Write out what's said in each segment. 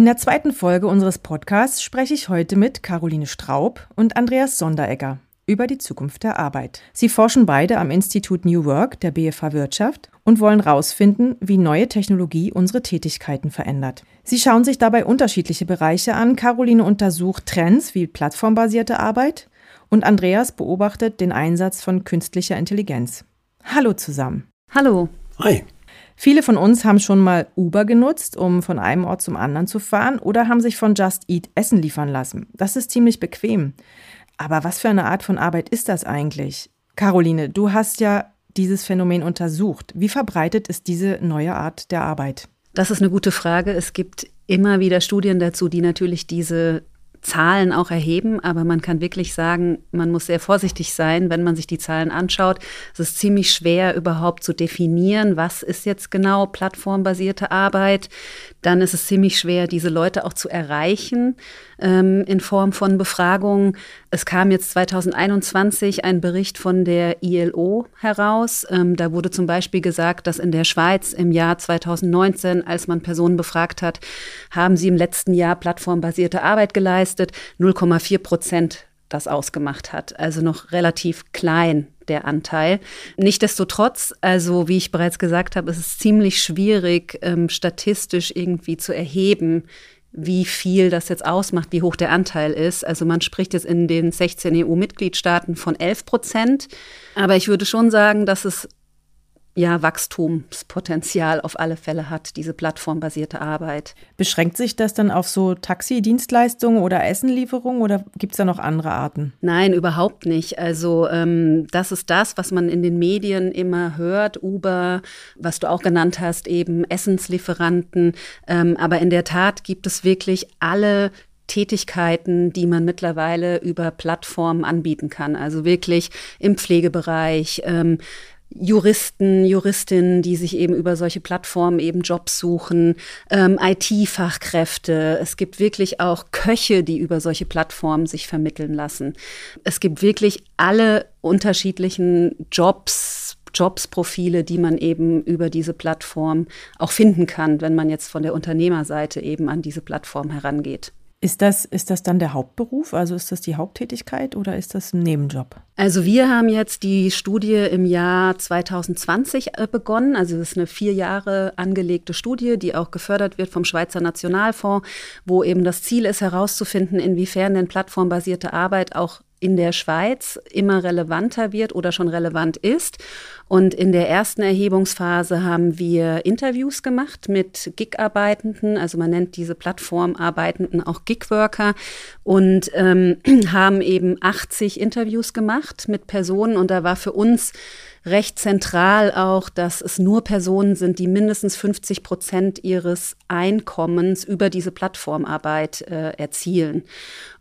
In der zweiten Folge unseres Podcasts spreche ich heute mit Caroline Straub und Andreas Sonderegger über die Zukunft der Arbeit. Sie forschen beide am Institut New Work der BFH Wirtschaft und wollen herausfinden, wie neue Technologie unsere Tätigkeiten verändert. Sie schauen sich dabei unterschiedliche Bereiche an. Caroline untersucht Trends wie plattformbasierte Arbeit und Andreas beobachtet den Einsatz von künstlicher Intelligenz. Hallo zusammen. Hallo. Hi. Viele von uns haben schon mal Uber genutzt, um von einem Ort zum anderen zu fahren oder haben sich von Just Eat Essen liefern lassen. Das ist ziemlich bequem. Aber was für eine Art von Arbeit ist das eigentlich? Caroline, du hast ja dieses Phänomen untersucht. Wie verbreitet ist diese neue Art der Arbeit? Das ist eine gute Frage. Es gibt immer wieder Studien dazu, die natürlich diese Zahlen auch erheben, aber man kann wirklich sagen, man muss sehr vorsichtig sein, wenn man sich die Zahlen anschaut. Es ist ziemlich schwer überhaupt zu definieren, was ist jetzt genau plattformbasierte Arbeit. Dann ist es ziemlich schwer, diese Leute auch zu erreichen ähm, in Form von Befragungen. Es kam jetzt 2021 ein Bericht von der ILO heraus. Ähm, da wurde zum Beispiel gesagt, dass in der Schweiz im Jahr 2019, als man Personen befragt hat, haben sie im letzten Jahr plattformbasierte Arbeit geleistet. 0,4 Prozent das ausgemacht hat. Also noch relativ klein der Anteil. Nichtsdestotrotz, also wie ich bereits gesagt habe, ist es ziemlich schwierig, ähm, statistisch irgendwie zu erheben, wie viel das jetzt ausmacht, wie hoch der Anteil ist. Also man spricht jetzt in den 16 EU-Mitgliedstaaten von 11 Prozent. Aber ich würde schon sagen, dass es ja, Wachstumspotenzial auf alle Fälle hat, diese plattformbasierte Arbeit. Beschränkt sich das dann auf so Taxi-Dienstleistungen oder Essenlieferungen oder gibt es da noch andere Arten? Nein, überhaupt nicht. Also ähm, das ist das, was man in den Medien immer hört, Uber, was du auch genannt hast, eben Essenslieferanten. Ähm, aber in der Tat gibt es wirklich alle Tätigkeiten, die man mittlerweile über Plattformen anbieten kann. Also wirklich im Pflegebereich, ähm, Juristen, Juristinnen, die sich eben über solche Plattformen eben Jobs suchen, ähm, IT-Fachkräfte. Es gibt wirklich auch Köche, die über solche Plattformen sich vermitteln lassen. Es gibt wirklich alle unterschiedlichen Jobs, Jobsprofile, die man eben über diese Plattform auch finden kann, wenn man jetzt von der Unternehmerseite eben an diese Plattform herangeht. Ist das, ist das dann der Hauptberuf? Also ist das die Haupttätigkeit oder ist das ein Nebenjob? Also wir haben jetzt die Studie im Jahr 2020 äh, begonnen. Also das ist eine vier Jahre angelegte Studie, die auch gefördert wird vom Schweizer Nationalfonds, wo eben das Ziel ist herauszufinden, inwiefern denn plattformbasierte Arbeit auch in der Schweiz immer relevanter wird oder schon relevant ist. Und in der ersten Erhebungsphase haben wir Interviews gemacht mit Gig-Arbeitenden, also man nennt diese Plattformarbeitenden auch Gig-Worker und ähm, haben eben 80 Interviews gemacht mit Personen und da war für uns recht zentral auch, dass es nur Personen sind, die mindestens 50 Prozent ihres Einkommens über diese Plattformarbeit äh, erzielen.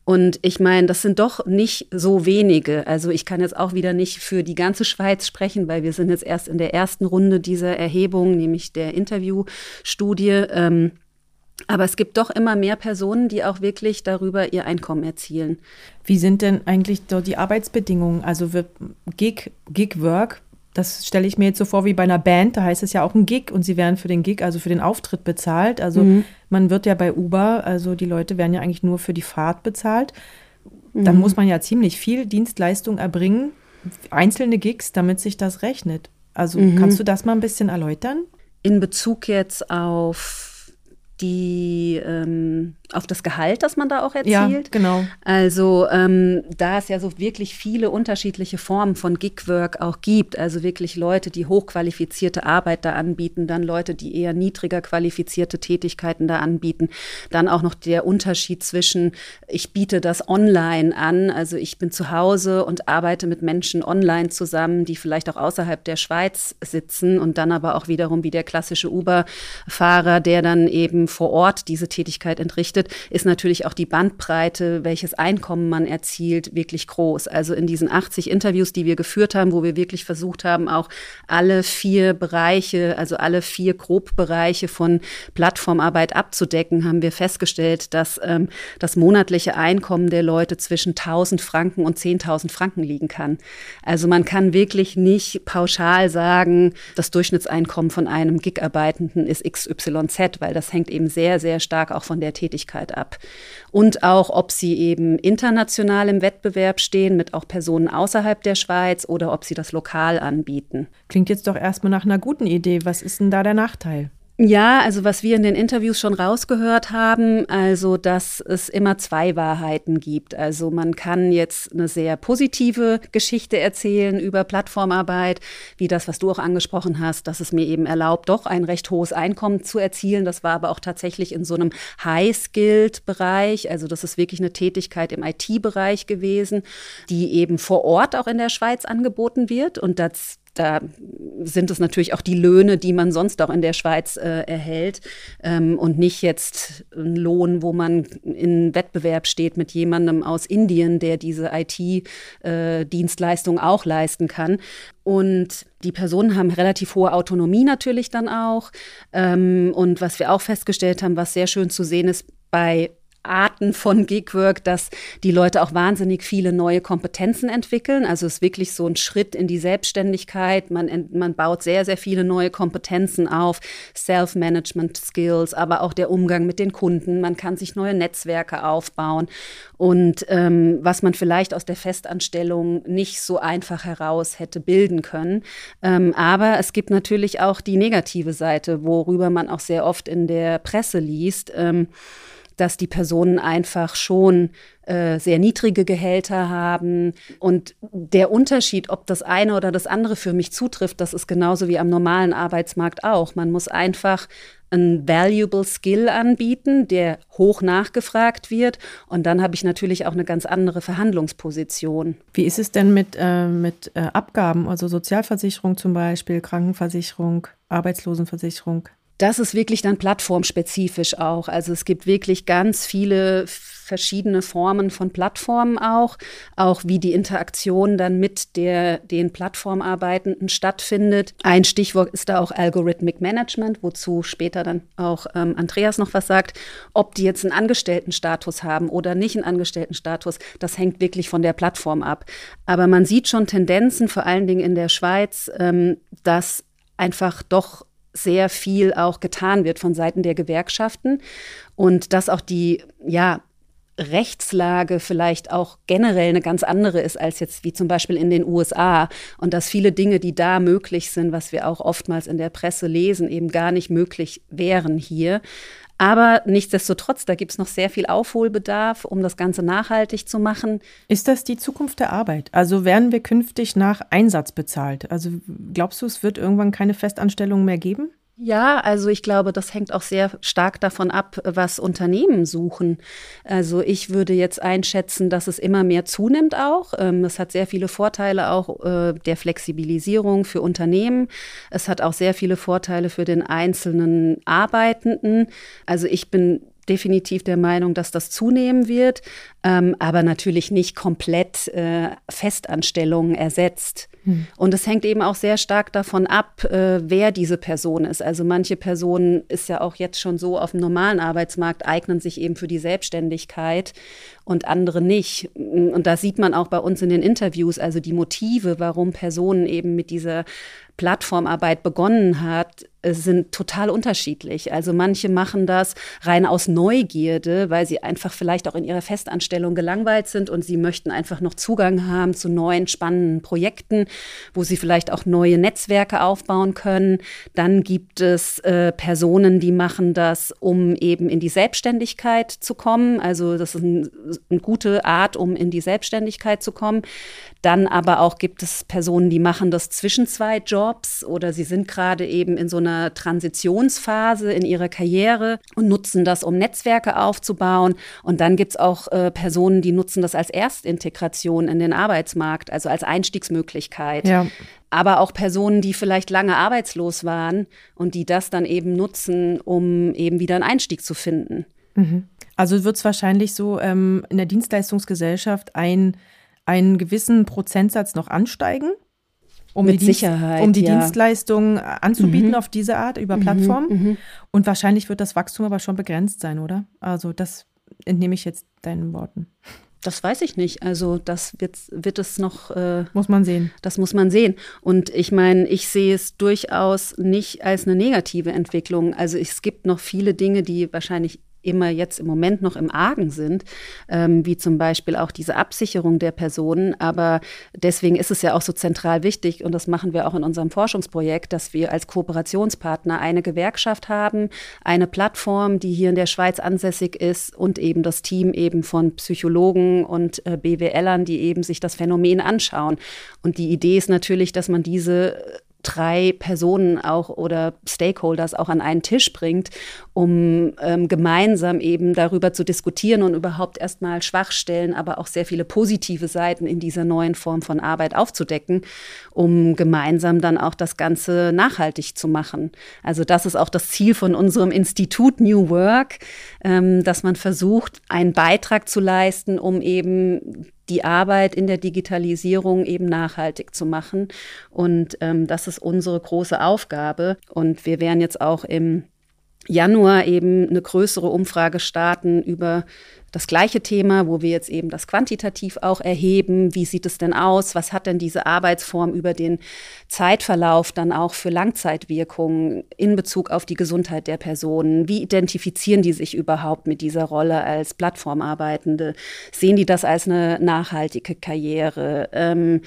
Und ich meine, das sind doch nicht so wenige. Also ich kann jetzt auch wieder nicht für die ganze Schweiz sprechen, weil wir sind jetzt erst in der ersten Runde dieser Erhebung, nämlich der Interviewstudie. Ähm, aber es gibt doch immer mehr Personen, die auch wirklich darüber ihr Einkommen erzielen. Wie sind denn eigentlich dort die Arbeitsbedingungen? Also wird Gig, Gig Work das stelle ich mir jetzt so vor wie bei einer Band, da heißt es ja auch ein Gig und sie werden für den Gig, also für den Auftritt bezahlt. Also mhm. man wird ja bei Uber, also die Leute werden ja eigentlich nur für die Fahrt bezahlt. Mhm. Dann muss man ja ziemlich viel Dienstleistung erbringen, einzelne Gigs, damit sich das rechnet. Also mhm. kannst du das mal ein bisschen erläutern? In Bezug jetzt auf die ähm, auf das Gehalt, das man da auch erzielt. Ja, genau. Also ähm, da es ja so wirklich viele unterschiedliche Formen von Gigwork auch gibt, also wirklich Leute, die hochqualifizierte Arbeit da anbieten, dann Leute, die eher niedriger qualifizierte Tätigkeiten da anbieten, dann auch noch der Unterschied zwischen, ich biete das online an, also ich bin zu Hause und arbeite mit Menschen online zusammen, die vielleicht auch außerhalb der Schweiz sitzen und dann aber auch wiederum wie der klassische Uber-Fahrer, der dann eben vor Ort diese Tätigkeit entrichtet betrachtet, ist natürlich auch die Bandbreite, welches Einkommen man erzielt, wirklich groß. Also in diesen 80 Interviews, die wir geführt haben, wo wir wirklich versucht haben, auch alle vier Bereiche, also alle vier Grobbereiche von Plattformarbeit abzudecken, haben wir festgestellt, dass ähm, das monatliche Einkommen der Leute zwischen 1000 Franken und 10.000 Franken liegen kann. Also man kann wirklich nicht pauschal sagen, das Durchschnittseinkommen von einem Gig-Arbeitenden ist XYZ, weil das hängt eben sehr, sehr stark auch von der Tätigkeit Persönlichkeit ab. Und auch, ob sie eben international im Wettbewerb stehen mit auch Personen außerhalb der Schweiz oder ob sie das lokal anbieten. Klingt jetzt doch erstmal nach einer guten Idee. Was ist denn da der Nachteil? Ja, also was wir in den Interviews schon rausgehört haben, also dass es immer zwei Wahrheiten gibt. Also man kann jetzt eine sehr positive Geschichte erzählen über Plattformarbeit, wie das, was du auch angesprochen hast, dass es mir eben erlaubt, doch ein recht hohes Einkommen zu erzielen. Das war aber auch tatsächlich in so einem High-Skilled-Bereich. Also das ist wirklich eine Tätigkeit im IT-Bereich gewesen, die eben vor Ort auch in der Schweiz angeboten wird. Und das da sind es natürlich auch die Löhne, die man sonst auch in der Schweiz äh, erhält ähm, und nicht jetzt ein Lohn, wo man in Wettbewerb steht mit jemandem aus Indien, der diese IT-Dienstleistung äh, auch leisten kann. Und die Personen haben relativ hohe Autonomie natürlich dann auch. Ähm, und was wir auch festgestellt haben, was sehr schön zu sehen ist, bei Arten von Gigwork, dass die Leute auch wahnsinnig viele neue Kompetenzen entwickeln. Also es ist wirklich so ein Schritt in die Selbstständigkeit. Man, man baut sehr, sehr viele neue Kompetenzen auf, Self-Management-Skills, aber auch der Umgang mit den Kunden. Man kann sich neue Netzwerke aufbauen. Und ähm, was man vielleicht aus der Festanstellung nicht so einfach heraus hätte bilden können. Ähm, aber es gibt natürlich auch die negative Seite, worüber man auch sehr oft in der Presse liest. Ähm, dass die Personen einfach schon äh, sehr niedrige Gehälter haben. Und der Unterschied, ob das eine oder das andere für mich zutrifft, das ist genauso wie am normalen Arbeitsmarkt auch. Man muss einfach ein valuable Skill anbieten, der hoch nachgefragt wird. Und dann habe ich natürlich auch eine ganz andere Verhandlungsposition. Wie ist es denn mit, äh, mit äh, Abgaben, also Sozialversicherung zum Beispiel, Krankenversicherung, Arbeitslosenversicherung? Das ist wirklich dann plattformspezifisch auch. Also es gibt wirklich ganz viele verschiedene Formen von Plattformen auch, auch wie die Interaktion dann mit der, den Plattformarbeitenden stattfindet. Ein Stichwort ist da auch Algorithmic Management, wozu später dann auch ähm, Andreas noch was sagt. Ob die jetzt einen Angestelltenstatus haben oder nicht einen Angestelltenstatus, das hängt wirklich von der Plattform ab. Aber man sieht schon Tendenzen, vor allen Dingen in der Schweiz, ähm, dass einfach doch sehr viel auch getan wird von Seiten der Gewerkschaften und dass auch die, ja, Rechtslage vielleicht auch generell eine ganz andere ist als jetzt wie zum Beispiel in den USA und dass viele Dinge, die da möglich sind, was wir auch oftmals in der Presse lesen, eben gar nicht möglich wären hier. Aber nichtsdestotrotz, da gibt es noch sehr viel Aufholbedarf, um das Ganze nachhaltig zu machen. Ist das die Zukunft der Arbeit? Also werden wir künftig nach Einsatz bezahlt? Also glaubst du, es wird irgendwann keine Festanstellungen mehr geben? Ja, also ich glaube, das hängt auch sehr stark davon ab, was Unternehmen suchen. Also ich würde jetzt einschätzen, dass es immer mehr zunimmt auch. Ähm, es hat sehr viele Vorteile auch äh, der Flexibilisierung für Unternehmen. Es hat auch sehr viele Vorteile für den einzelnen Arbeitenden. Also ich bin definitiv der Meinung, dass das zunehmen wird, ähm, aber natürlich nicht komplett äh, Festanstellungen ersetzt. Hm. Und es hängt eben auch sehr stark davon ab, äh, wer diese Person ist. Also manche Personen ist ja auch jetzt schon so auf dem normalen Arbeitsmarkt, eignen sich eben für die Selbstständigkeit und andere nicht. Und da sieht man auch bei uns in den Interviews, also die Motive, warum Personen eben mit dieser Plattformarbeit begonnen hat, sind total unterschiedlich. Also manche machen das rein aus Neugierde, weil sie einfach vielleicht auch in ihrer Festanstellung gelangweilt sind und sie möchten einfach noch Zugang haben zu neuen spannenden Projekten, wo sie vielleicht auch neue Netzwerke aufbauen können. Dann gibt es äh, Personen, die machen das, um eben in die Selbstständigkeit zu kommen. Also das ist ein, eine gute Art, um in die Selbstständigkeit zu kommen. Dann aber auch gibt es Personen, die machen das zwischen zwei Jobs oder sie sind gerade eben in so einer Transitionsphase in ihrer Karriere und nutzen das, um Netzwerke aufzubauen. Und dann gibt es auch äh, Personen, die nutzen das als Erstintegration in den Arbeitsmarkt, also als Einstiegsmöglichkeit. Ja. Aber auch Personen, die vielleicht lange arbeitslos waren und die das dann eben nutzen, um eben wieder einen Einstieg zu finden. Mhm. Also wird es wahrscheinlich so ähm, in der Dienstleistungsgesellschaft ein einen gewissen Prozentsatz noch ansteigen, um Mit die, Sicherheit, um die ja. Dienstleistung anzubieten mhm. auf diese Art über mhm, Plattformen. Mhm. Und wahrscheinlich wird das Wachstum aber schon begrenzt sein, oder? Also das entnehme ich jetzt deinen Worten. Das weiß ich nicht. Also das wird, wird es noch. Äh, muss man sehen. Das muss man sehen. Und ich meine, ich sehe es durchaus nicht als eine negative Entwicklung. Also es gibt noch viele Dinge, die wahrscheinlich immer jetzt im Moment noch im Argen sind, ähm, wie zum Beispiel auch diese Absicherung der Personen. Aber deswegen ist es ja auch so zentral wichtig, und das machen wir auch in unserem Forschungsprojekt, dass wir als Kooperationspartner eine Gewerkschaft haben, eine Plattform, die hier in der Schweiz ansässig ist und eben das Team eben von Psychologen und äh, BWLern, die eben sich das Phänomen anschauen. Und die Idee ist natürlich, dass man diese drei Personen auch oder Stakeholders auch an einen Tisch bringt, um ähm, gemeinsam eben darüber zu diskutieren und überhaupt erstmal Schwachstellen, aber auch sehr viele positive Seiten in dieser neuen Form von Arbeit aufzudecken, um gemeinsam dann auch das Ganze nachhaltig zu machen. Also das ist auch das Ziel von unserem Institut New Work, ähm, dass man versucht, einen Beitrag zu leisten, um eben die Arbeit in der Digitalisierung eben nachhaltig zu machen. Und ähm, das ist unsere große Aufgabe. Und wir werden jetzt auch im Januar eben eine größere Umfrage starten über das gleiche Thema, wo wir jetzt eben das quantitativ auch erheben. Wie sieht es denn aus? Was hat denn diese Arbeitsform über den Zeitverlauf dann auch für Langzeitwirkungen in Bezug auf die Gesundheit der Personen? Wie identifizieren die sich überhaupt mit dieser Rolle als Plattformarbeitende? Sehen die das als eine nachhaltige Karriere? Ähm,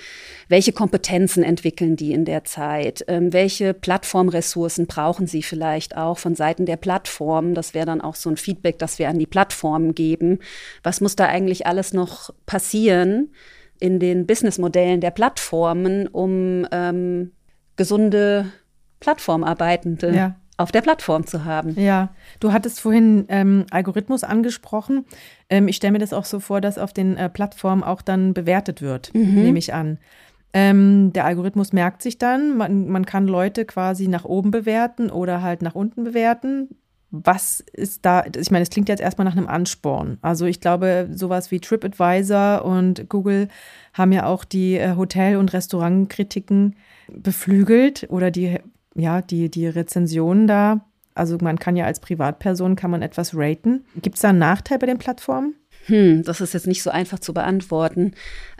welche Kompetenzen entwickeln die in der Zeit? Ähm, welche Plattformressourcen brauchen sie vielleicht auch von Seiten der Plattform? Das wäre dann auch so ein Feedback, das wir an die Plattformen geben was muss da eigentlich alles noch passieren in den Businessmodellen der Plattformen, um ähm, gesunde Plattformarbeitende ja. auf der Plattform zu haben. Ja, du hattest vorhin ähm, Algorithmus angesprochen. Ähm, ich stelle mir das auch so vor, dass auf den äh, Plattformen auch dann bewertet wird, mhm. nehme ich an. Ähm, der Algorithmus merkt sich dann, man, man kann Leute quasi nach oben bewerten oder halt nach unten bewerten was ist da, ich meine, es klingt jetzt erstmal nach einem Ansporn. Also ich glaube, sowas wie TripAdvisor und Google haben ja auch die äh, Hotel- und Restaurantkritiken beflügelt oder die, ja, die, die Rezensionen da. Also man kann ja als Privatperson, kann man etwas raten. Gibt es da einen Nachteil bei den Plattformen? Hm, das ist jetzt nicht so einfach zu beantworten.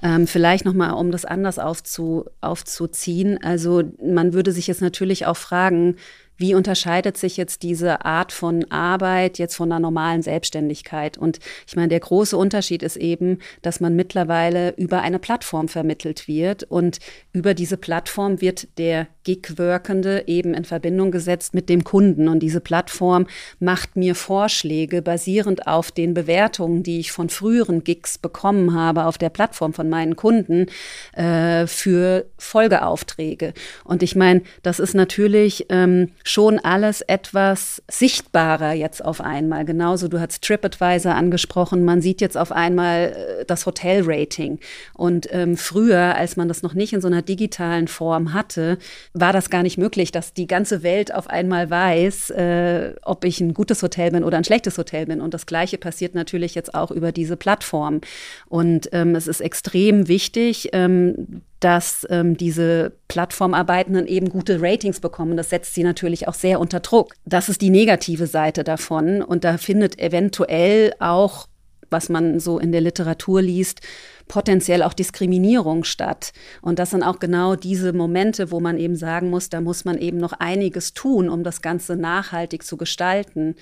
Ähm, vielleicht nochmal, um das anders aufzu, aufzuziehen. Also man würde sich jetzt natürlich auch fragen, wie unterscheidet sich jetzt diese Art von Arbeit jetzt von einer normalen Selbstständigkeit? Und ich meine, der große Unterschied ist eben, dass man mittlerweile über eine Plattform vermittelt wird und über diese Plattform wird der Gig-Workende eben in Verbindung gesetzt mit dem Kunden. Und diese Plattform macht mir Vorschläge basierend auf den Bewertungen, die ich von früheren Gigs bekommen habe auf der Plattform von meinen Kunden äh, für Folgeaufträge. Und ich meine, das ist natürlich ähm, schon alles etwas sichtbarer jetzt auf einmal. Genauso, du hast TripAdvisor angesprochen, man sieht jetzt auf einmal äh, das Hotelrating. Und ähm, früher, als man das noch nicht in so einer digitalen Form hatte, war das gar nicht möglich, dass die ganze Welt auf einmal weiß, äh, ob ich ein gutes Hotel bin oder ein schlechtes Hotel bin. Und das Gleiche passiert natürlich jetzt auch über diese Plattform. Und ähm, es ist extrem wichtig, ähm, dass ähm, diese Plattformarbeitenden eben gute Ratings bekommen. Das setzt sie natürlich auch sehr unter Druck. Das ist die negative Seite davon. Und da findet eventuell auch, was man so in der Literatur liest, potenziell auch Diskriminierung statt. Und das sind auch genau diese Momente, wo man eben sagen muss, da muss man eben noch einiges tun, um das Ganze nachhaltig zu gestalten.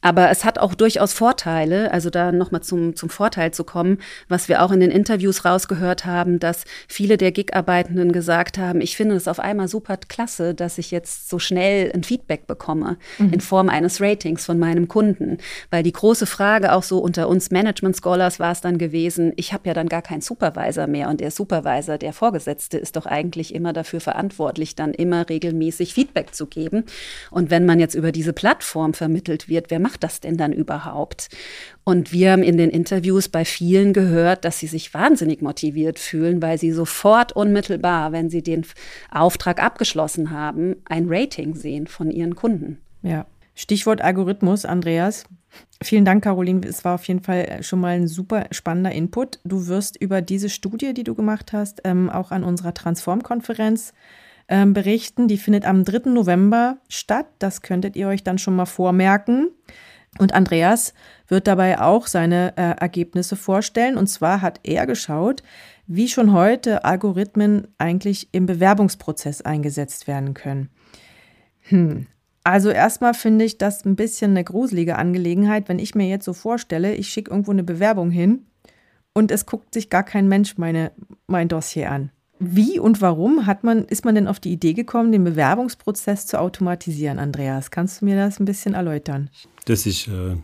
Aber es hat auch durchaus Vorteile, also da nochmal zum, zum Vorteil zu kommen, was wir auch in den Interviews rausgehört haben, dass viele der Gig-Arbeitenden gesagt haben, ich finde es auf einmal super klasse, dass ich jetzt so schnell ein Feedback bekomme mhm. in Form eines Ratings von meinem Kunden. Weil die große Frage auch so unter uns Management-Scholars war es dann gewesen, ich habe ja dann gar keinen Supervisor mehr und der Supervisor, der Vorgesetzte, ist doch eigentlich immer dafür verantwortlich, dann immer regelmäßig Feedback zu geben. Und wenn man jetzt über diese Plattform vermittelt wird, wer macht das denn dann überhaupt? Und wir haben in den Interviews bei vielen gehört, dass sie sich wahnsinnig motiviert fühlen, weil sie sofort unmittelbar, wenn sie den Auftrag abgeschlossen haben, ein Rating sehen von ihren Kunden. Ja. Stichwort Algorithmus, Andreas. Vielen Dank, Caroline. Es war auf jeden Fall schon mal ein super spannender Input. Du wirst über diese Studie, die du gemacht hast, ähm, auch an unserer Transform-Konferenz ähm, berichten. Die findet am 3. November statt. Das könntet ihr euch dann schon mal vormerken. Und Andreas wird dabei auch seine äh, Ergebnisse vorstellen. Und zwar hat er geschaut, wie schon heute Algorithmen eigentlich im Bewerbungsprozess eingesetzt werden können. Hm. Also erstmal finde ich das ein bisschen eine gruselige Angelegenheit, wenn ich mir jetzt so vorstelle, ich schicke irgendwo eine Bewerbung hin und es guckt sich gar kein Mensch meine, mein Dossier an. Wie und warum hat man, ist man denn auf die Idee gekommen, den Bewerbungsprozess zu automatisieren, Andreas? Kannst du mir das ein bisschen erläutern? Das ist eine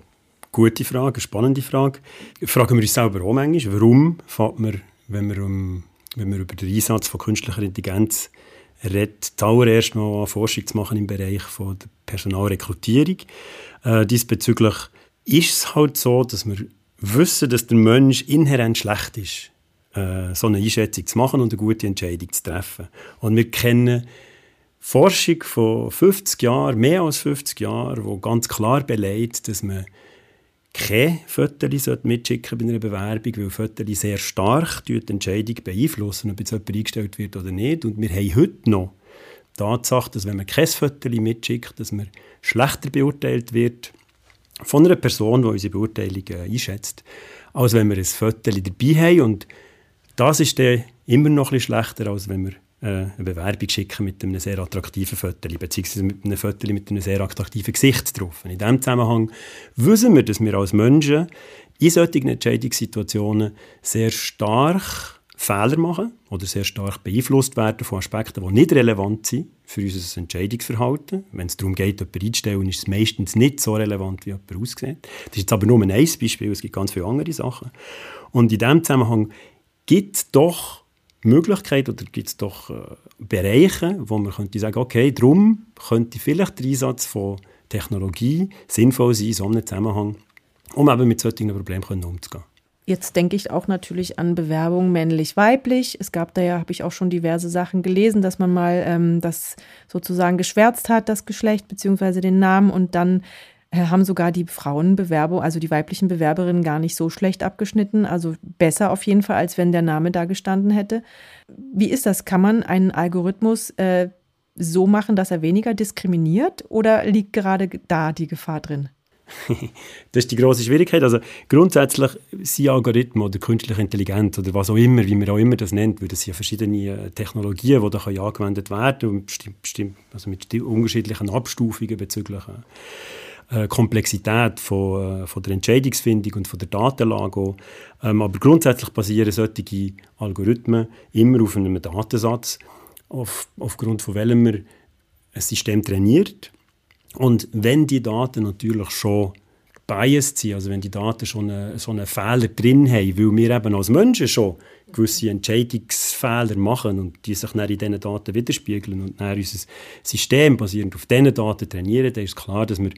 gute Frage, eine spannende Frage. Fragen wir uns selber auch manchmal, warum fährt man, wenn wir, um, wenn wir über den Einsatz von künstlicher Intelligenz redet, zuallererst mal an Forschung zu machen im Bereich von der Personalrekrutierung. Äh, diesbezüglich ist es halt so, dass wir wissen, dass der Mensch inhärent schlecht ist äh, so eine Einschätzung zu machen und eine gute Entscheidung zu treffen. Und wir kennen Forschung von 50 Jahren, mehr als 50 Jahren, wo ganz klar beleidigt, dass man keine Fotos mitschicken bei einer Bewerbung, weil Fotos sehr stark die Entscheidung beeinflussen, ob jetzt jemand eingestellt wird oder nicht. Und wir haben heute noch die Tatsache, dass wenn man kein Foto mitschickt, dass man schlechter beurteilt wird von einer Person, die unsere Beurteilung einschätzt, als wenn wir ein Foto dabei haben. Und das ist dann immer noch ein bisschen schlechter, als wenn wir äh, eine Bewerbung schicken mit einem sehr attraktiven Foto, beziehungsweise mit einem Foto mit einem sehr attraktiven Gesicht drauf. In diesem Zusammenhang wissen wir, dass wir als Menschen in solchen Entscheidungssituationen sehr stark Fehler machen oder sehr stark beeinflusst werden von Aspekten, die nicht relevant sind für unser Entscheidungsverhalten. Wenn es darum geht, jemanden einzustellen, ist es meistens nicht so relevant, wie jemand aussieht. Das ist jetzt aber nur ein Beispiel, es gibt ganz viele andere Sachen. Und in diesem Zusammenhang gibt es doch Möglichkeiten oder gibt es doch äh, Bereiche, wo man könnte sagen, okay, darum könnte vielleicht der Einsatz von Technologie sinnvoll sein, in so einem Zusammenhang, um eben mit solchen Problemen umzugehen. Jetzt denke ich auch natürlich an Bewerbungen männlich-weiblich. Es gab da ja, habe ich auch schon diverse Sachen gelesen, dass man mal ähm, das sozusagen geschwärzt hat, das Geschlecht beziehungsweise den Namen und dann haben sogar die Frauenbewerbung, also die weiblichen Bewerberinnen gar nicht so schlecht abgeschnitten. Also besser auf jeden Fall, als wenn der Name da gestanden hätte. Wie ist das? Kann man einen Algorithmus äh, so machen, dass er weniger diskriminiert oder liegt gerade da die Gefahr drin? das ist die große Schwierigkeit. Also grundsätzlich sind Algorithmen oder künstliche Intelligenz oder was auch immer, wie man auch immer das nennt, weil das sind ja verschiedene äh, Technologien, die da angewendet werden bestimmt, also mit unterschiedlichen Abstufungen bezüglich äh, Komplexität von, äh, von der Entscheidungsfindung und von der Datenlage. Ähm, aber grundsätzlich basieren solche Algorithmen immer auf einem Datensatz, auf, aufgrund von welchem man ein System trainiert. Und wenn die Daten natürlich schon biased sind, also wenn die Daten schon eine, so einen Fehler drin haben, weil wir eben als Menschen schon gewisse Entscheidungsfehler machen und die sich dann in diesen Daten widerspiegeln und dann unser System basierend auf diesen Daten trainieren, dann ist klar, dass wir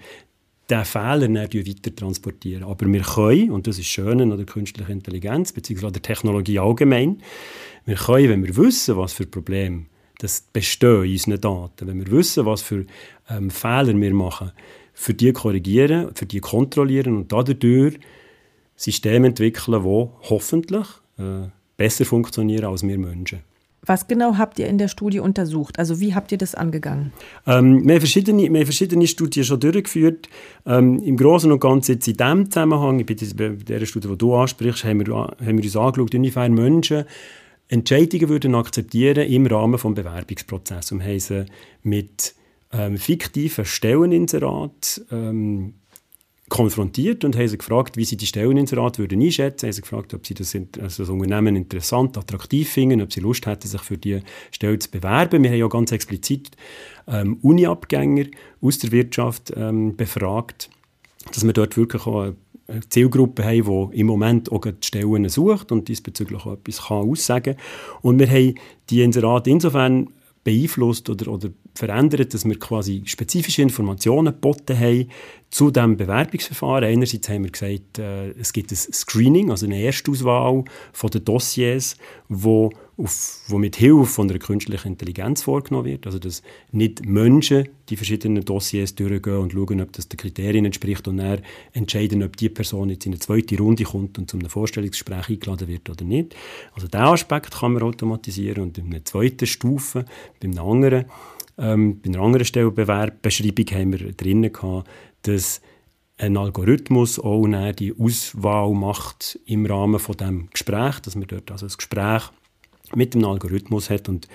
diesen Fehler dann weiter transportieren. Aber wir können, und das ist schön an der künstlichen Intelligenz, beziehungsweise an der Technologie allgemein, wir können, wenn wir wissen, was für Probleme das bestehen in unseren Daten, wenn wir wissen, was für ähm, Fehler wir machen, für die korrigieren, für die kontrollieren und dadurch Systeme entwickeln, die hoffentlich äh, besser funktionieren als wir Menschen. Was genau habt ihr in der Studie untersucht? Also wie habt ihr das angegangen? Ähm, wir, haben verschiedene, wir haben verschiedene Studien schon durchgeführt. Ähm, Im Großen und Ganzen jetzt in diesem Zusammenhang, bei der Studie, die du ansprichst, haben wir, haben wir uns angeschaut, inwiefern Menschen Entscheidungen würden akzeptieren im Rahmen des Bewerbungsprozesses. Und haben sie mit ähm, fiktiven Stelleninserat ähm, konfrontiert und haben sie gefragt, wie sie die Stelleninserat würden einschätzen. Haben sie gefragt, ob sie das, also das Unternehmen interessant, attraktiv finden, ob sie Lust hätten, sich für die Stelle zu bewerben. Wir haben ja ganz explizit ähm, Uni-Abgänger aus der Wirtschaft ähm, befragt, dass wir dort wirklich auch eine Zielgruppe haben, die im Moment auch die Stellen sucht und diesbezüglich auch etwas kann aussagen kann. Und wir haben die Inserate insofern beeinflusst oder, oder verändert, dass wir quasi spezifische Informationen geboten haben zu diesem Bewerbungsverfahren. Einerseits haben wir gesagt, äh, es gibt ein Screening, also eine Erstauswahl von den Dossiers, wo, auf, wo mit Hilfe von einer künstlichen Intelligenz vorgenommen wird. Also dass nicht Menschen die verschiedenen Dossiers durchgehen und schauen, ob das den Kriterien entspricht und dann entscheiden, ob die Person jetzt in eine zweite Runde kommt und zu einem Vorstellungsgespräch eingeladen wird oder nicht. Also diesen Aspekt kann man automatisieren und in einer zweiten Stufe, bei einem anderen ähm, bei einer anderen Stellenbeschreibung haben wir drinnen gehabt, dass ein Algorithmus auch die Auswahl macht im Rahmen von dem Gespräch, dass man dort also ein Gespräch mit dem Algorithmus hat und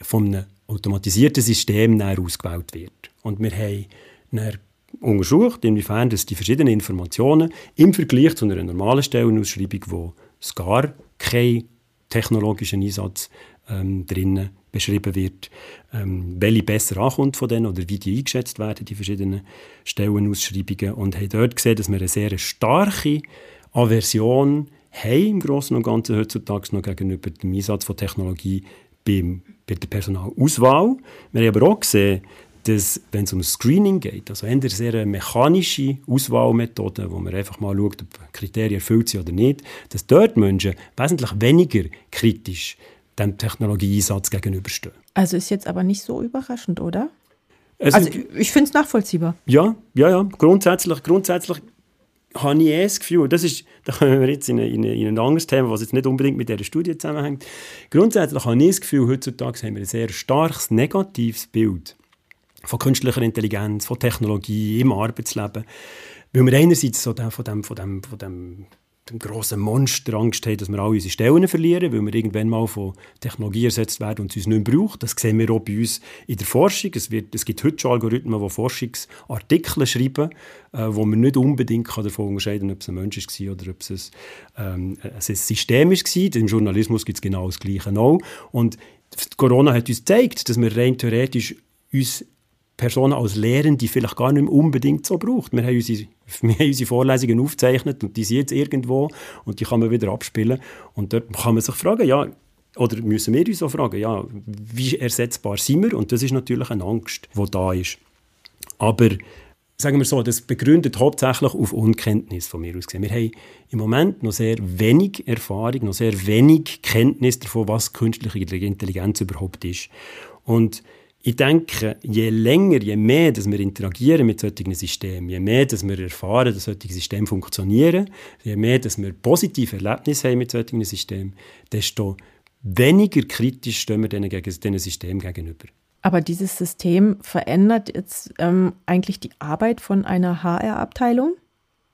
von einem automatisierten System ausgewählt wird. Und wir haben dann untersucht, inwiefern dass die verschiedenen Informationen im Vergleich zu einer normalen Stellenausschreibung, wo es gar keinen technologischen Einsatz ähm, drinnen beschrieben wird, ähm, welche besser ankommt von denen oder wie die eingeschätzt werden, die verschiedenen Stellenausschreibungen. Und haben dort gesehen, dass wir eine sehr starke Aversion haben im Großen und Ganzen heutzutage noch gegenüber dem Einsatz von Technologie beim, bei der Personalauswahl. Wir haben aber auch gesehen, dass, wenn es um Screening geht, also eine sehr mechanische Auswahlmethode, wo man einfach mal schaut, ob Kriterien erfüllt sind oder nicht, dass dort Menschen wesentlich weniger kritisch dem Technologieeinsatz gegenüberstehen. Also ist jetzt aber nicht so überraschend, oder? Es also ich finde es nachvollziehbar. Ja, ja, ja. Grundsätzlich, grundsätzlich habe ich eh das Gefühl, das ist, da kommen wir jetzt in, eine, in, eine, in ein anderes Thema, was jetzt nicht unbedingt mit dieser Studie zusammenhängt. Grundsätzlich habe ich das Gefühl, heutzutage haben wir ein sehr starkes negatives Bild von künstlicher Intelligenz, von Technologie im Arbeitsleben. Weil wir einerseits so von dem, von dem, von dem dem grossen Monster Angst haben, dass wir alle unsere Stellen verlieren, weil wir irgendwann mal von Technologie ersetzt werden und es uns nicht mehr braucht. Das sehen wir auch bei uns in der Forschung. Es, wird, es gibt heute schon Algorithmen, die Forschungsartikel schreiben, äh, wo man nicht unbedingt kann davon unterscheiden kann, ob es ein Mensch war oder ob es ähm, ein System war. Im Journalismus gibt es genau das Gleiche auch. Und Corona hat uns gezeigt, dass wir rein theoretisch uns Personen als Lehrende vielleicht gar nicht unbedingt so braucht. Wir haben, unsere, wir haben unsere Vorlesungen aufgezeichnet und die sind jetzt irgendwo und die kann man wieder abspielen. Und dort kann man sich fragen, ja, oder müssen wir uns auch fragen, ja, wie ersetzbar sind wir? Und das ist natürlich eine Angst, die da ist. Aber sagen wir so, das begründet hauptsächlich auf Unkenntnis von mir aus gesehen. Wir haben im Moment noch sehr wenig Erfahrung, noch sehr wenig Kenntnis davon, was künstliche Intelligenz überhaupt ist. Und ich denke, je länger, je mehr dass wir interagieren mit solchen Systemen, je mehr dass wir erfahren, dass solche Systeme funktionieren, je mehr dass wir positive Erlebnisse haben mit solchen Systemen, desto weniger kritisch stehen wir diesen, diesen Systemen gegenüber. Aber dieses System verändert jetzt ähm, eigentlich die Arbeit von einer HR-Abteilung,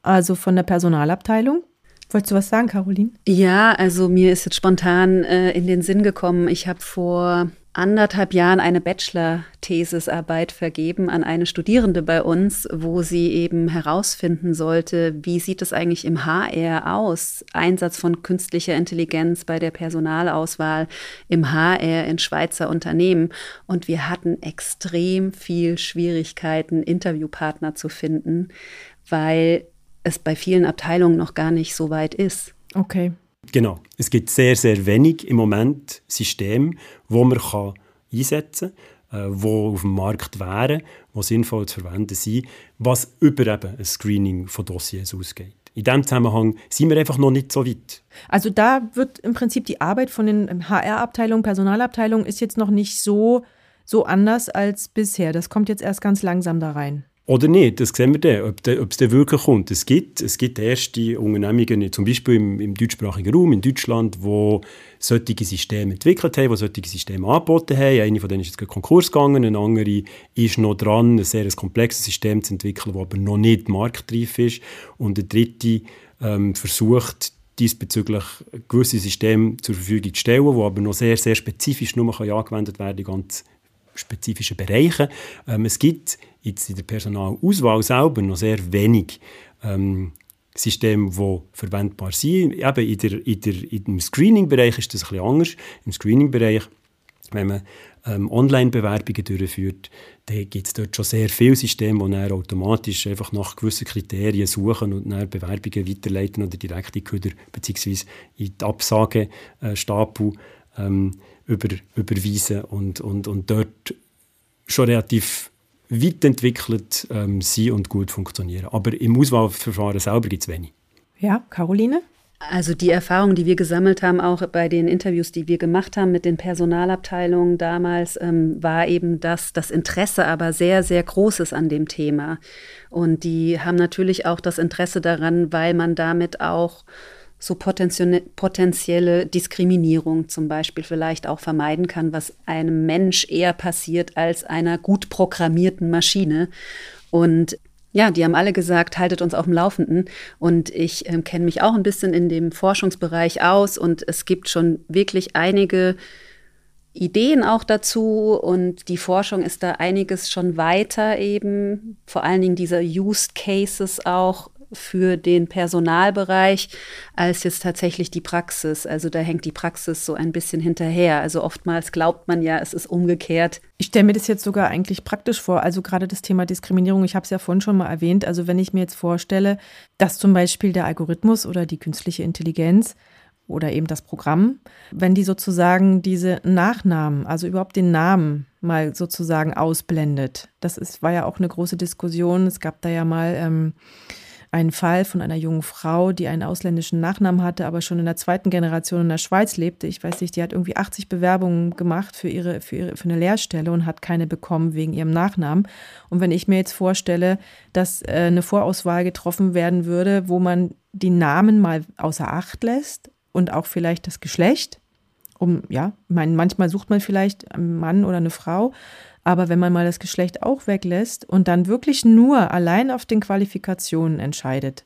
also von der Personalabteilung? Wolltest du was sagen, Caroline? Ja, also mir ist jetzt spontan äh, in den Sinn gekommen, ich habe vor anderthalb Jahren eine Bachelor-Thesisarbeit vergeben an eine Studierende bei uns, wo sie eben herausfinden sollte, wie sieht es eigentlich im HR aus? Einsatz von künstlicher Intelligenz bei der Personalauswahl im HR in Schweizer Unternehmen. Und wir hatten extrem viel Schwierigkeiten, Interviewpartner zu finden, weil es bei vielen Abteilungen noch gar nicht so weit ist. Okay. Genau. Es gibt sehr, sehr wenig im Moment Systeme, wo man kann einsetzen kann, äh, wo auf dem Markt wären, die sinnvoll zu verwenden sind, was über eben ein Screening von Dossiers ausgeht. In diesem Zusammenhang sind wir einfach noch nicht so weit. Also da wird im Prinzip die Arbeit von den HR-Abteilungen, Personalabteilungen ist jetzt noch nicht so, so anders als bisher. Das kommt jetzt erst ganz langsam da rein. Oder nicht, das sehen wir dann, ob, de, es dann wirklich kommt. Es gibt, es gibt erste Unternehmungen, zum Beispiel im, im deutschsprachigen Raum, in Deutschland, wo solche Systeme entwickelt haben, die solche Systeme angeboten haben. Eine von denen ist jetzt Konkurs gegangen, eine andere ist noch dran, ein sehr komplexes System zu entwickeln, das aber noch nicht marktreif ist. Und eine dritte ähm, versucht, diesbezüglich gewisse Systeme zur Verfügung zu stellen, die aber noch sehr, sehr spezifisch nur angewendet werden in ganz spezifischen Bereichen. Ähm, es gibt jetzt in der Personalauswahl selber noch sehr wenig ähm, Systeme, die verwendbar sind. Eben in der, in der, Im Screening-Bereich ist das ein bisschen anders. Im Screening-Bereich, wenn man ähm, Online-Bewerbungen durchführt, dann gibt es dort schon sehr viele Systeme, die dann automatisch einfach nach gewissen Kriterien suchen und dann Bewerbungen weiterleiten oder direkt in die Köder bzw. in die Absagestapel ähm, über, überweisen und, und, und dort schon relativ weit entwickelt ähm, sind und gut funktionieren. Aber im Auswahlverfahren selber gibt es wenig. Ja, Caroline? Also die Erfahrung, die wir gesammelt haben, auch bei den Interviews, die wir gemacht haben mit den Personalabteilungen damals, ähm, war eben, dass das Interesse aber sehr, sehr groß ist an dem Thema. Und die haben natürlich auch das Interesse daran, weil man damit auch so potenzielle Diskriminierung zum Beispiel vielleicht auch vermeiden kann, was einem Mensch eher passiert als einer gut programmierten Maschine. Und ja, die haben alle gesagt, haltet uns auf dem Laufenden. Und ich äh, kenne mich auch ein bisschen in dem Forschungsbereich aus und es gibt schon wirklich einige Ideen auch dazu und die Forschung ist da einiges schon weiter eben, vor allen Dingen diese Used Cases auch für den Personalbereich als jetzt tatsächlich die Praxis. Also da hängt die Praxis so ein bisschen hinterher. Also oftmals glaubt man ja, es ist umgekehrt. Ich stelle mir das jetzt sogar eigentlich praktisch vor. Also gerade das Thema Diskriminierung, ich habe es ja vorhin schon mal erwähnt. Also wenn ich mir jetzt vorstelle, dass zum Beispiel der Algorithmus oder die künstliche Intelligenz oder eben das Programm, wenn die sozusagen diese Nachnamen, also überhaupt den Namen mal sozusagen ausblendet. Das ist, war ja auch eine große Diskussion. Es gab da ja mal ähm, einen Fall von einer jungen Frau, die einen ausländischen Nachnamen hatte, aber schon in der zweiten Generation in der Schweiz lebte. Ich weiß nicht, die hat irgendwie 80 Bewerbungen gemacht für ihre, für ihre, für eine Lehrstelle und hat keine bekommen wegen ihrem Nachnamen. Und wenn ich mir jetzt vorstelle, dass äh, eine Vorauswahl getroffen werden würde, wo man die Namen mal außer Acht lässt und auch vielleicht das Geschlecht, um, ja, ich meine, manchmal sucht man vielleicht einen Mann oder eine Frau, aber wenn man mal das Geschlecht auch weglässt und dann wirklich nur allein auf den Qualifikationen entscheidet,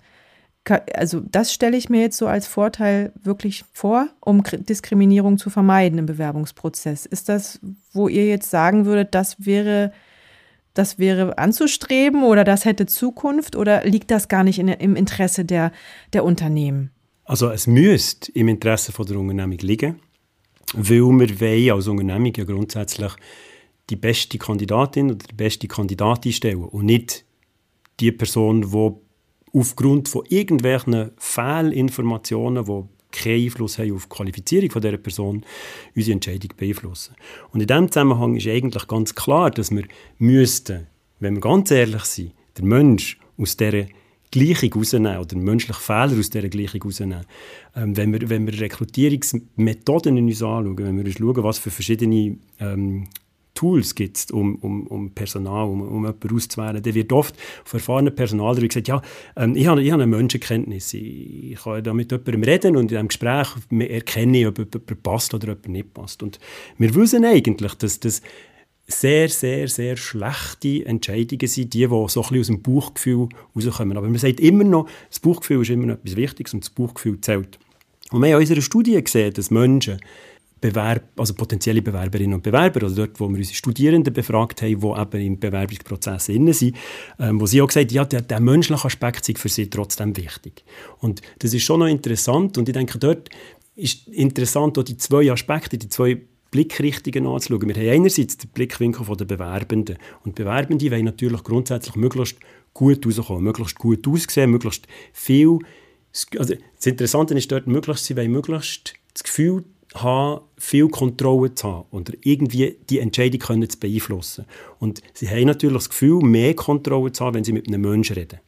also das stelle ich mir jetzt so als Vorteil wirklich vor, um Diskriminierung zu vermeiden im Bewerbungsprozess. Ist das, wo ihr jetzt sagen würdet, das wäre, das wäre anzustreben oder das hätte Zukunft oder liegt das gar nicht in, im Interesse der, der Unternehmen? Also es müsste im Interesse von der Unternehmung liegen, weil wir wollen als Unternehmung ja grundsätzlich die beste Kandidatin oder die beste Kandidatin stellen und nicht die Person, die aufgrund von irgendwelchen Fehlinformationen, die keinen Einfluss haben auf die Qualifizierung dieser Person, unsere Entscheidung beeinflussen. Und in diesem Zusammenhang ist eigentlich ganz klar, dass wir müssten, wenn wir ganz ehrlich sind, den Mensch aus dieser Gleichung rausnehmen oder einen menschlichen Fehler aus dieser Gleichung rausnehmen. Ähm, wenn, wir, wenn wir Rekrutierungsmethoden in uns anschauen, wenn wir uns schauen, was für verschiedene ähm, Tools gibt um, um, um Personal, um, um jemanden auszuwählen, dann wird oft von erfahrenen Personal gesagt, ja, ähm, ich, habe, ich habe eine Menschenkenntnis, ich, ich kann da mit jemandem reden und in einem Gespräch erkenne ich, ob jemand passt oder ob er nicht passt. Und wir wissen eigentlich, dass das sehr, sehr, sehr schlechte Entscheidungen sind, die, die so ein bisschen aus dem Bauchgefühl rauskommen. Aber man sagt immer noch, das Bauchgefühl ist immer noch etwas Wichtiges und das Bauchgefühl zählt. Und wir haben in unserer Studie gesehen, dass Menschen Bewerb, also potenzielle Bewerberinnen und Bewerber, also dort, wo wir unsere Studierenden befragt haben, die eben im Bewerbungsprozess inne sind, ähm, wo sie auch gesagt haben, ja, der, der menschliche Aspekt ist für sie trotzdem wichtig. Und das ist schon noch interessant und ich denke, dort ist interessant, auch die zwei Aspekte, die zwei Blickrichtungen anzuschauen. Wir haben einerseits den Blickwinkel der Bewerbenden und Bewerbende wollen natürlich grundsätzlich möglichst gut rauskommen, möglichst gut aussehen, möglichst viel also das Interessante ist dort, möglichst, sie wollen möglichst das Gefühl haben, viel Kontrolle zu haben und irgendwie die Entscheidung können zu beeinflussen. Und sie haben natürlich das Gefühl, mehr Kontrolle zu haben, wenn sie mit einem Menschen reden.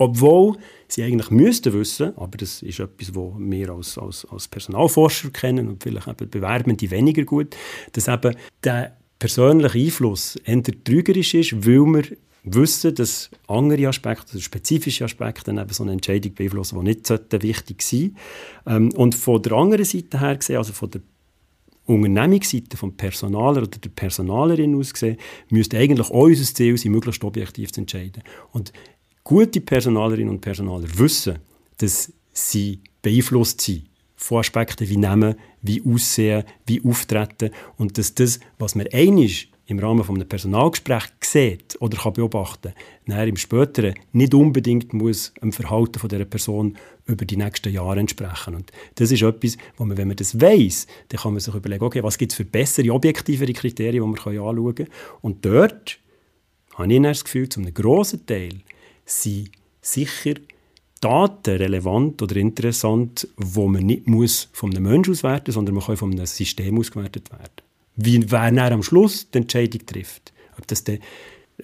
Obwohl sie eigentlich müssten wissen, aber das ist etwas, was wir als, als, als Personalforscher kennen und vielleicht eben Bewerbende weniger gut, dass eben der persönliche Einfluss eher trügerisch ist, weil wir wissen, dass andere Aspekte, also spezifische Aspekte, eben so eine Entscheidung beeinflussen, die nicht wichtig sein ähm, Und von der anderen Seite her gesehen, also von der Unternehmensseite vom Personaler oder der Personalerin aus gesehen, müsste eigentlich auch unser Ziel sein, möglichst objektiv zu entscheiden. Und gute Personalerinnen und Personaler wissen, dass sie beeinflusst sind von Aspekten wie Nehmen, wie Aussehen, wie Auftreten und dass das, was man einig im Rahmen von einem Personalgespräch sieht oder kann beobachten kann, im Späteren nicht unbedingt muss dem Verhalten von dieser Person über die nächsten Jahre entsprechen. Und das ist etwas, wo man, wenn man das weiß, dann kann man sich überlegen, okay, was gibt es für bessere, objektivere Kriterien, die man anschauen kann. Und dort habe ich das Gefühl, zu einem grossen Teil sind sicher Daten relevant oder interessant, wo man nicht muss von einem Menschen auswerten muss, sondern man kann von einem System ausgewertet werden. Wie wer dann am Schluss die Entscheidung trifft, ob das eine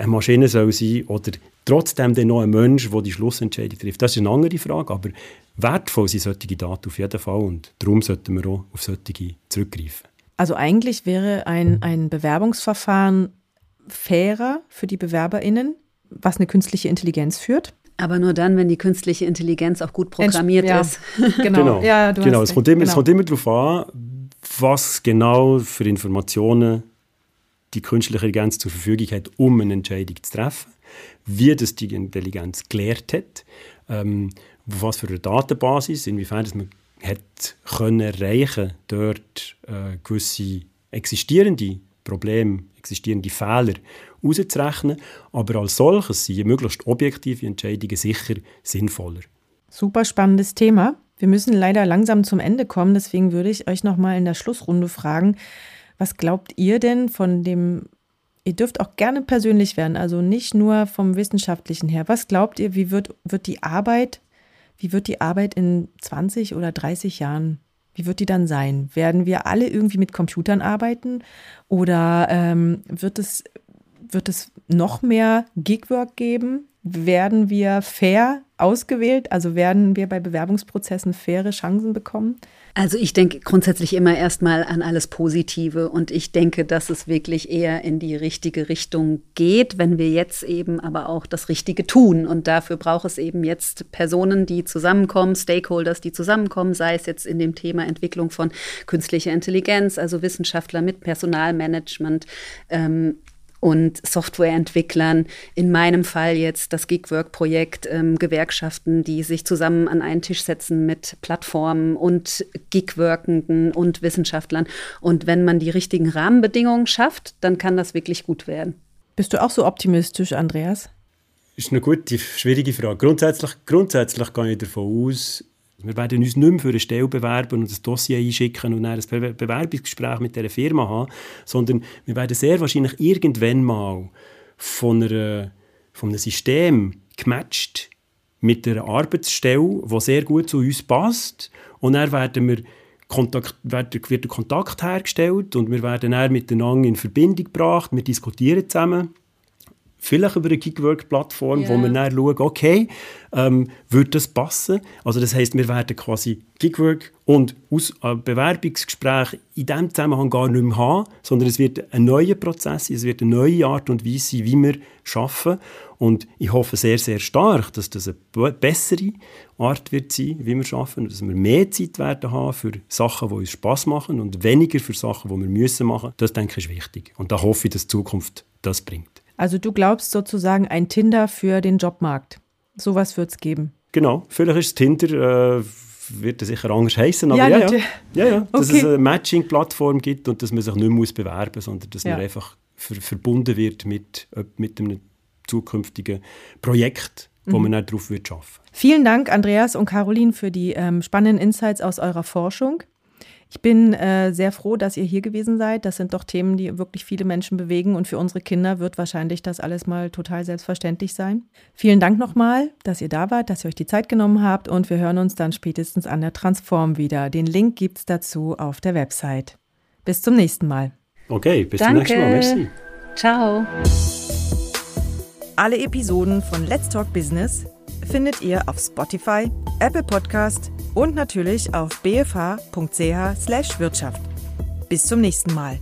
Maschine soll sein oder trotzdem dann noch ein Mensch, der die Schlussentscheidung trifft, das ist eine andere Frage, aber wertvoll sind solche Daten auf jeden Fall und darum sollten wir auch auf solche zurückgreifen. Also eigentlich wäre ein, ein Bewerbungsverfahren fairer für die BewerberInnen, was eine künstliche Intelligenz führt. Aber nur dann, wenn die künstliche Intelligenz auch gut programmiert ja, ist. Genau, genau. Ja, genau. Es, kommt immer, genau. es kommt immer darauf an, was genau für Informationen die künstliche Intelligenz zur Verfügung hat, um eine Entscheidung zu treffen, wie das die Intelligenz gelehrt hat, ähm, was für eine Datenbasis, inwiefern dass man hat können erreichen dort äh, gewisse existierende Probleme, existierende Fehler auszurechnen. Aber als solches sind möglichst objektive Entscheidungen sicher sinnvoller. Super spannendes Thema. Wir müssen leider langsam zum Ende kommen, deswegen würde ich euch noch mal in der Schlussrunde fragen, was glaubt ihr denn von dem Ihr dürft auch gerne persönlich werden, also nicht nur vom wissenschaftlichen her. Was glaubt ihr, wie wird, wird die Arbeit, wie wird die Arbeit in 20 oder 30 Jahren wie wird die dann sein? Werden wir alle irgendwie mit Computern arbeiten oder ähm, wird, es, wird es noch mehr Gigwork geben? Werden wir fair ausgewählt? Also werden wir bei Bewerbungsprozessen faire Chancen bekommen? Also ich denke grundsätzlich immer erstmal an alles Positive und ich denke, dass es wirklich eher in die richtige Richtung geht, wenn wir jetzt eben aber auch das Richtige tun. Und dafür braucht es eben jetzt Personen, die zusammenkommen, Stakeholders, die zusammenkommen, sei es jetzt in dem Thema Entwicklung von künstlicher Intelligenz, also Wissenschaftler mit Personalmanagement, ähm, und Softwareentwicklern. In meinem Fall jetzt das Gigwork-Projekt, ähm, Gewerkschaften, die sich zusammen an einen Tisch setzen mit Plattformen und Gigworkenden und Wissenschaftlern. Und wenn man die richtigen Rahmenbedingungen schafft, dann kann das wirklich gut werden. Bist du auch so optimistisch, Andreas? Ist eine gute, schwierige Frage. Grundsätzlich, grundsätzlich gehe ich davon aus, wir werden uns nicht mehr für eine Stelle bewerben und ein Dossier einschicken und dann ein Bewerbungsgespräch mit dieser Firma haben, sondern wir werden sehr wahrscheinlich irgendwann mal von, einer, von einem System gematcht mit einer Arbeitsstelle, die sehr gut zu uns passt. Und dann werden wir Kontakt, wird, wird der Kontakt hergestellt und wir werden dann miteinander in Verbindung gebracht, wir diskutieren zusammen vielleicht über eine Gigwork-Plattform, yeah. wo wir dann schauen, okay, ähm, würde das passen? Also das heißt, wir werden quasi Gigwork und Aus äh, Bewerbungsgespräche in diesem Zusammenhang gar nicht mehr haben, sondern es wird ein neuer Prozess es wird eine neue Art und Weise sein, wie wir arbeiten. Und ich hoffe sehr, sehr stark, dass das eine bessere Art wird sein, wie wir arbeiten, dass wir mehr Zeit werden haben für Sachen, die uns Spaß machen und weniger für Sachen, die wir müssen machen. Das denke ich ist wichtig. Und da hoffe ich, dass die Zukunft das bringt. Also du glaubst sozusagen ein Tinder für den Jobmarkt. Sowas wird es geben. Genau, vielleicht ist Tinder, äh, wird es sicher anders heißen, aber ja, ja, ja, ja, ja dass okay. es eine Matching-Plattform gibt und dass man sich nicht mehr bewerben muss, sondern dass ja. man einfach ver verbunden wird mit, mit einem zukünftigen Projekt, wo mhm. man darauf wird. Vielen Dank, Andreas und Caroline, für die ähm, spannenden Insights aus eurer Forschung. Ich bin äh, sehr froh, dass ihr hier gewesen seid. Das sind doch Themen, die wirklich viele Menschen bewegen und für unsere Kinder wird wahrscheinlich das alles mal total selbstverständlich sein. Vielen Dank nochmal, dass ihr da wart, dass ihr euch die Zeit genommen habt und wir hören uns dann spätestens an der Transform wieder. Den Link gibt es dazu auf der Website. Bis zum nächsten Mal. Okay, bis Danke. zum nächsten Mal. Merci. Ciao. Alle Episoden von Let's Talk Business findet ihr auf Spotify, Apple Podcast und natürlich auf bfh.ch/wirtschaft. Bis zum nächsten Mal.